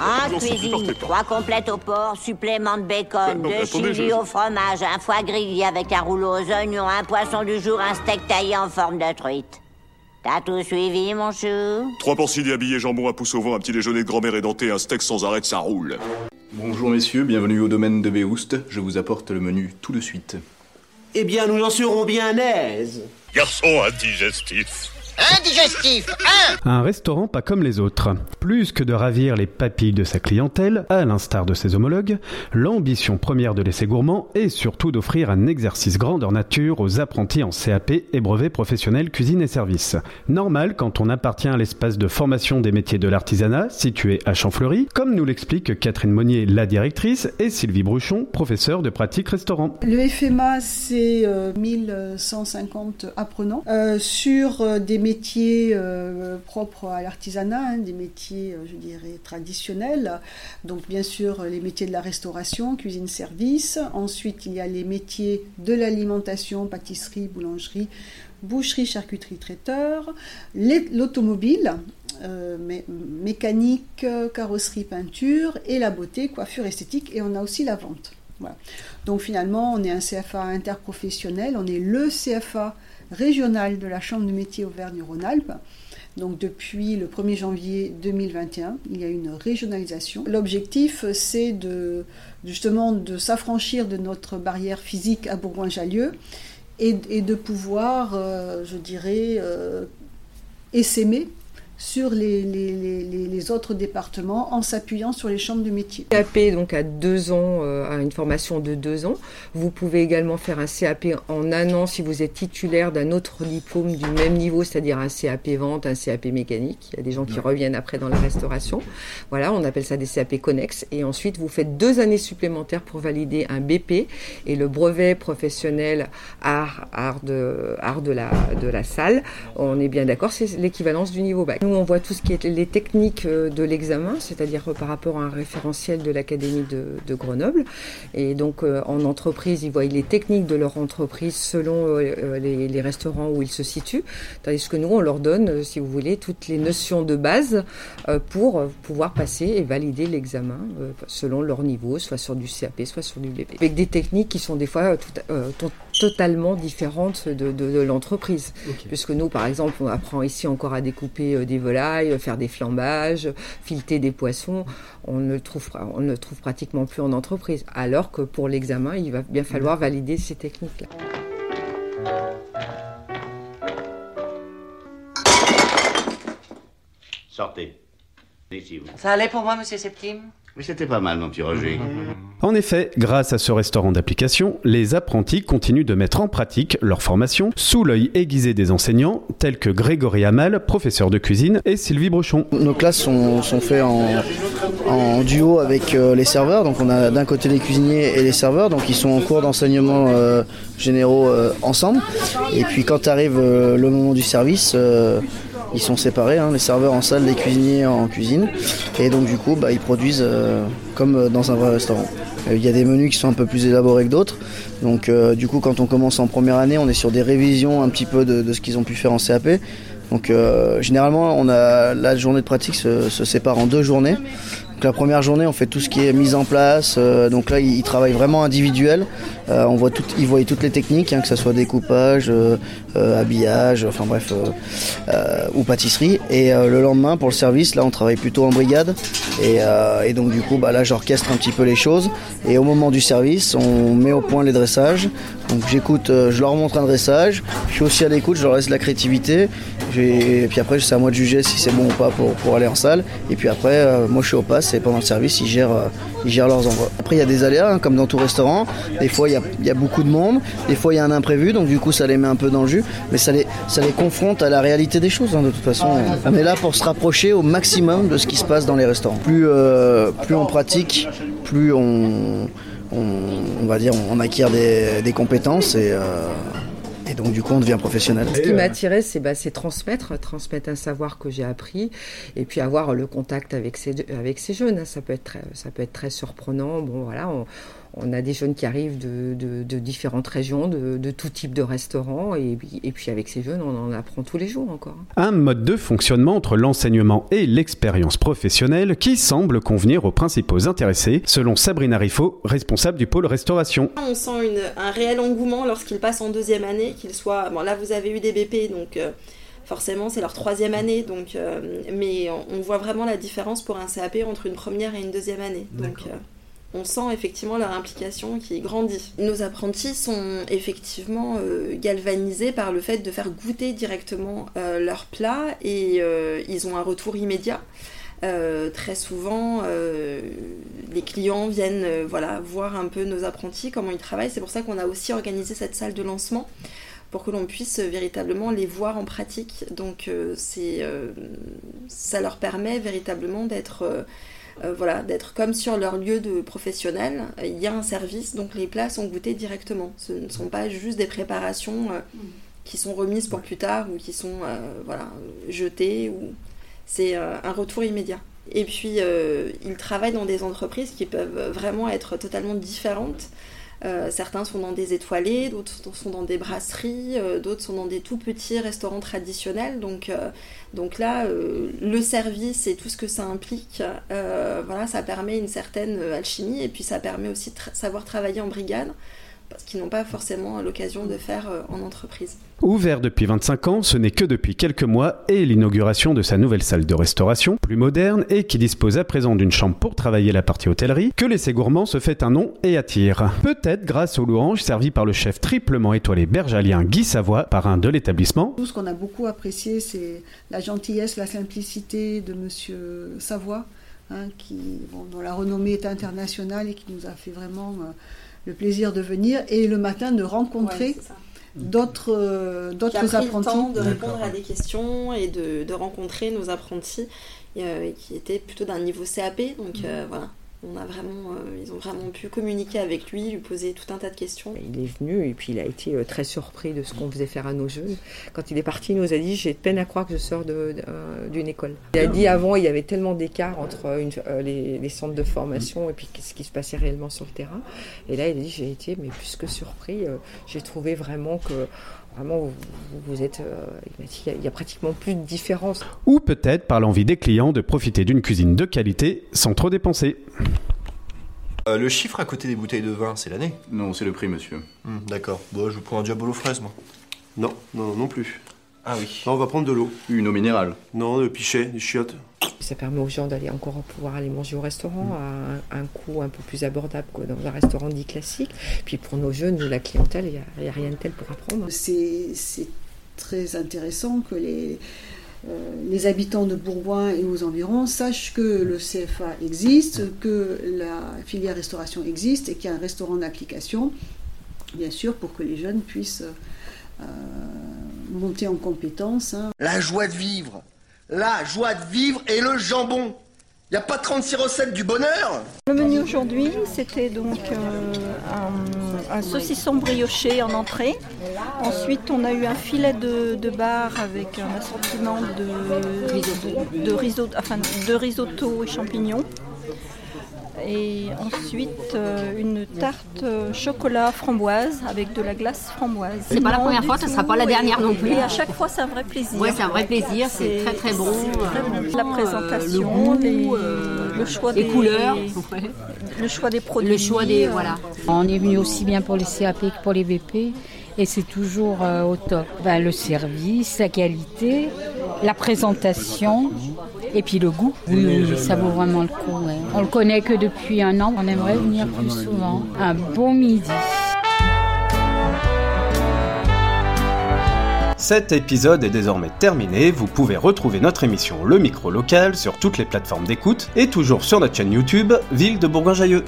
En cuisine, trois complètes au porc, supplément de bacon, non, deux attendez, chili je- au fromage, un foie grillé avec un rouleau aux oignons, un poisson du jour, un steak taillé en forme de truite. T'as tout suivi, mon chou? Trois porcines habillés, jambon à pouce au vent, un petit déjeuner de grand-mère édenté, un steak sans arrêt, ça roule. Bonjour messieurs, bienvenue au domaine de Béoust. Je vous apporte le menu tout de suite. Eh bien, nous en serons bien aises. Garçon indigestif. Indigestif, un Un restaurant pas comme les autres. Plus que de ravir les papilles de sa clientèle, à l'instar de ses homologues, l'ambition première de l'essai gourmand est surtout d'offrir un exercice grandeur nature aux apprentis en CAP et brevet professionnel cuisine et services. Normal quand on appartient à l'espace de formation des métiers de l'artisanat, situé à Champfleury, comme nous l'explique Catherine Monnier, la directrice, et Sylvie Bruchon, professeure de pratique restaurant. Le FMA, c'est euh, 1150 apprenants euh, sur euh, des métiers euh, propres à l'artisanat, hein, des métiers, euh, je dirais, traditionnels. Donc, bien sûr, les métiers de la restauration, cuisine-service. Ensuite, il y a les métiers de l'alimentation, pâtisserie, boulangerie, boucherie, charcuterie, traiteur. L'automobile, euh, mé- mécanique, carrosserie, peinture, et la beauté, coiffure, esthétique. Et on a aussi la vente. Donc finalement, on est un CFA interprofessionnel, on est le CFA régional de la Chambre de métiers Auvergne-Rhône-Alpes. Donc depuis le 1er janvier 2021, il y a une régionalisation. L'objectif, c'est de justement de s'affranchir de notre barrière physique à Bourgoin-Jallieu et, et de pouvoir, euh, je dirais, euh, essaimer sur les, les- les- les- les autres départements en s'appuyant sur les chambres de métiers. CAP donc à deux ans, euh, à une formation de deux ans. Vous pouvez également faire un CAP en un an si vous êtes titulaire d'un autre diplôme du même niveau, c'est-à-dire un CAP vente, un CAP mécanique. Il y a des gens qui reviennent après dans la restauration. Voilà, on appelle ça des CAP connexes. Et ensuite, vous faites deux années supplémentaires pour valider un BP et le brevet professionnel art, art de, art de la, de la salle. On est bien d'accord, c'est l'équivalence du niveau bac. On voit tout ce qui est les techniques euh, de l'examen, c'est-à-dire euh, par rapport à un référentiel de l'Académie de, Grenoble. Et donc, euh, en entreprise, ils voient les techniques de leur entreprise selon les, restaurants où ils se situent. Tandis que nous, on leur donne, si vous voulez, toutes les notions de base pour pouvoir passer et valider l'examen selon leur niveau, soit sur du CAP, soit sur du BP. Avec des techniques qui sont des fois totalement différentes de, de- de l'entreprise. Puisque nous, par exemple, on apprend ici encore à découper euh, des volailles, euh, faire des flambages, fileter des poissons. On ne le trouve, on ne le trouve pratiquement plus en entreprise. Alors que pour l'examen, il va bien falloir valider ces techniques-là. Sortez. Ici, vous. Ça allait pour moi, monsieur Septime? Oui, c'était pas mal, mon petit Roger. En effet, grâce à ce restaurant d'application, les apprentis continuent de mettre en pratique leur formation sous l'œil aiguisé des enseignants tels que Grégory Hamal, professeur de cuisine, et Sylvie Brochon. Nos classes sont, faites en, duo avec euh, les serveurs. Donc on a d'un côté les cuisiniers et les serveurs. Donc ils sont en cours d'enseignement euh, généraux euh, ensemble. Et puis quand arrive le moment du service, ils sont séparés, hein, les serveurs en salle, les cuisiniers en cuisine. Et donc du coup, bah, ils produisent euh, comme euh, dans un vrai restaurant. Euh, Il y a des menus qui sont un peu plus élaborés que d'autres. Donc du coup, quand on commence en première année, on est sur des révisions un petit peu de, ce qu'ils ont pu faire en CAP. Donc généralement, on a la journée de pratique se sépare en deux journées. La première journée, on fait tout ce qui est mise en place. euh, donc là, ils, travaillent vraiment individuel. Euh, on voit tout, ils voient toutes les techniques, hein, que ce soit découpage, euh, habillage, enfin bref, ou pâtisserie. Et le lendemain, pour le service, là, on travaille plutôt en brigade. Et, donc du coup, bah, là, j'orchestre un petit peu les choses. Et au moment du service, on met au point les dressages. Donc j'écoute, je leur montre un dressage. Je suis aussi à l'écoute, je leur laisse la créativité. Et puis après, c'est à moi de juger si c'est bon ou pas pour, pour aller en salle. Et puis après, moi je suis au pass et pendant le service, ils gèrent, euh, ils gèrent leurs envois. Après, il y a des aléas, hein, comme dans tout restaurant. Des fois, il y a, beaucoup de monde. Des fois, il y a un imprévu. Donc du coup, ça les met un peu dans le jus. Mais ça les, ça les confronte à la réalité des choses. hein, de toute façon, on est là pour se rapprocher au maximum de ce qui se passe dans les restaurants. Plus, euh, plus on pratique, plus on, on, va dire, on acquiert des, des compétences et, euh, et donc du coup, on devient professionnel. Ce qui m'a attiré, c'est bah, c'est transmettre, transmettre un savoir que j'ai appris, et puis avoir le contact avec ces, avec ces jeunes. Ça peut être très, ça peut être très surprenant. Bon, voilà, on, on a des jeunes qui arrivent de, de, différentes régions, de, de, tout type de restaurants, et, et, puis avec ces jeunes, on en apprend tous les jours encore. Un mode de fonctionnement entre l'enseignement et l'expérience professionnelle qui semble convenir aux principaux intéressés, selon Sabrina Riffaut, responsable du pôle restauration. On sent une, un réel engouement lorsqu'ils passent en deuxième année, qu'ils soient... Bon, là, vous avez eu des BP, donc... Euh, forcément c'est leur troisième année, donc, euh, mais on, voit vraiment la différence pour un CAP entre une première et une deuxième année. Donc euh, on sent effectivement leur implication qui grandit. Nos apprentis sont effectivement euh, galvanisés par le fait de faire goûter directement leur plat et ils ont un retour immédiat. très souvent, les clients viennent voir un peu nos apprentis, comment ils travaillent. C'est pour ça qu'on a aussi organisé cette salle de lancement pour que l'on puisse véritablement les voir en pratique. Donc euh, euh, ça leur permet véritablement d'être euh, voilà, d'être comme sur leur lieu de professionnel. Il y a un service, donc les plats sont goûtés directement. Ce ne sont pas juste des préparations qui sont remises pour plus tard ou qui sont voilà, jetées. Ou... C'est un retour immédiat. Et puis, ils travaillent dans des entreprises qui peuvent vraiment être totalement différentes. Euh, certains sont dans des étoilés, d'autres sont dans des brasseries, euh, d'autres sont dans des tout petits restaurants traditionnels. Donc, euh, là, le service et tout ce que ça implique, voilà, ça permet une certaine alchimie et puis ça permet aussi de savoir travailler en brigade parce qu'ils n'ont pas forcément l'occasion de faire euh, en entreprise. Ouvert depuis 25 ans, ce n'est que depuis quelques mois et l'inauguration de sa nouvelle salle de restauration, plus moderne et qui dispose à présent d'une chambre pour travailler la partie hôtellerie, que l'essai gourmand se fait un nom et attire. Peut-être grâce aux louanges servies par le chef triplement étoilé bergalien Guy Savoie, parrain de l'établissement. Tout ce qu'on a beaucoup apprécié, c'est la gentillesse, la simplicité de monsieur Savoie, hein, qui, dont la renommée est internationale et qui nous a fait vraiment... Euh, le plaisir de venir et le matin de rencontrer d'autres euh, d'autres apprentis. Le temps de répondre à des questions et de, de rencontrer nos apprentis euh, qui étaient plutôt d'un niveau CAP. Donc euh, voilà, on a vraiment, euh, ils ont vraiment pu communiquer avec lui, lui poser tout un tas de questions. Il est venu et puis il a été euh, très surpris de ce qu'on faisait faire à nos jeunes. Quand il est parti, il nous a dit J'ai peine à croire que je sors euh, d'une école. Il a dit avant, il y avait tellement d'écart entre les, les, centres de formation et puis ce qui se passait réellement sur le terrain. Et là, il a dit J'ai été mais plus que surpris. J'ai trouvé vraiment que Vraiment, vous, êtes. Euh, il y a pratiquement plus de différence. Ou peut-être par l'envie des clients de profiter d'une cuisine de qualité sans trop dépenser. Euh, le chiffre à côté des bouteilles de vin, c'est l'année? Non, c'est le prix, monsieur. Hmm, d'accord. Bon, je vous prends un diabolo fraise, moi. Non, non, non plus. Ah oui. on va prendre de l'eau. Une eau minérale. Non, le pichet, des chiottes. Ça permet aux gens d'aller encore pouvoir aller manger au restaurant à un, coût un peu plus abordable que dans un restaurant dit classique. Puis pour nos jeunes, la clientèle, il n'y a, rien de tel pour apprendre. C'est très intéressant que les, euh, les habitants de Bourgoin et aux environs sachent que le CFA existe, que la filière restauration existe et qu'il y a un restaurant d'application, bien sûr, pour que les jeunes puissent euh, monter en compétences. Hein. La joie de vivre, la joie de vivre et le jambon. Il n'y a pas 36 recettes du bonheur Le menu aujourd'hui, c'était donc euh, un, saucisson brioché en entrée. Ensuite, on a eu un filet de, bar avec un assortiment de, de, risotto, de risotto et champignons et ensuite euh, une tarte euh, chocolat framboise avec de la glace framboise. C'est pas la première fois, ce sera pas la dernière non plus. Et à chaque fois, c'est un vrai plaisir. Oui, c'est un vrai plaisir, c'est très très bon. La présentation, le, choix des couleurs, le choix des produits. Le choix des voilà. On est venu aussi bien pour les CAP que pour les BP et c'est toujours euh, au top. Ben, le service, la qualité, la présentation et puis le goût. Oui, ça vaut vraiment le coup. On le connaît que depuis un an, on aimerait venir plus souvent. Un bon midi. Cet épisode est désormais terminé, vous pouvez retrouver notre émission Le Micro Local sur toutes les plateformes d'écoute et toujours sur notre chaîne YouTube Ville de Bourgoin-Jailleux.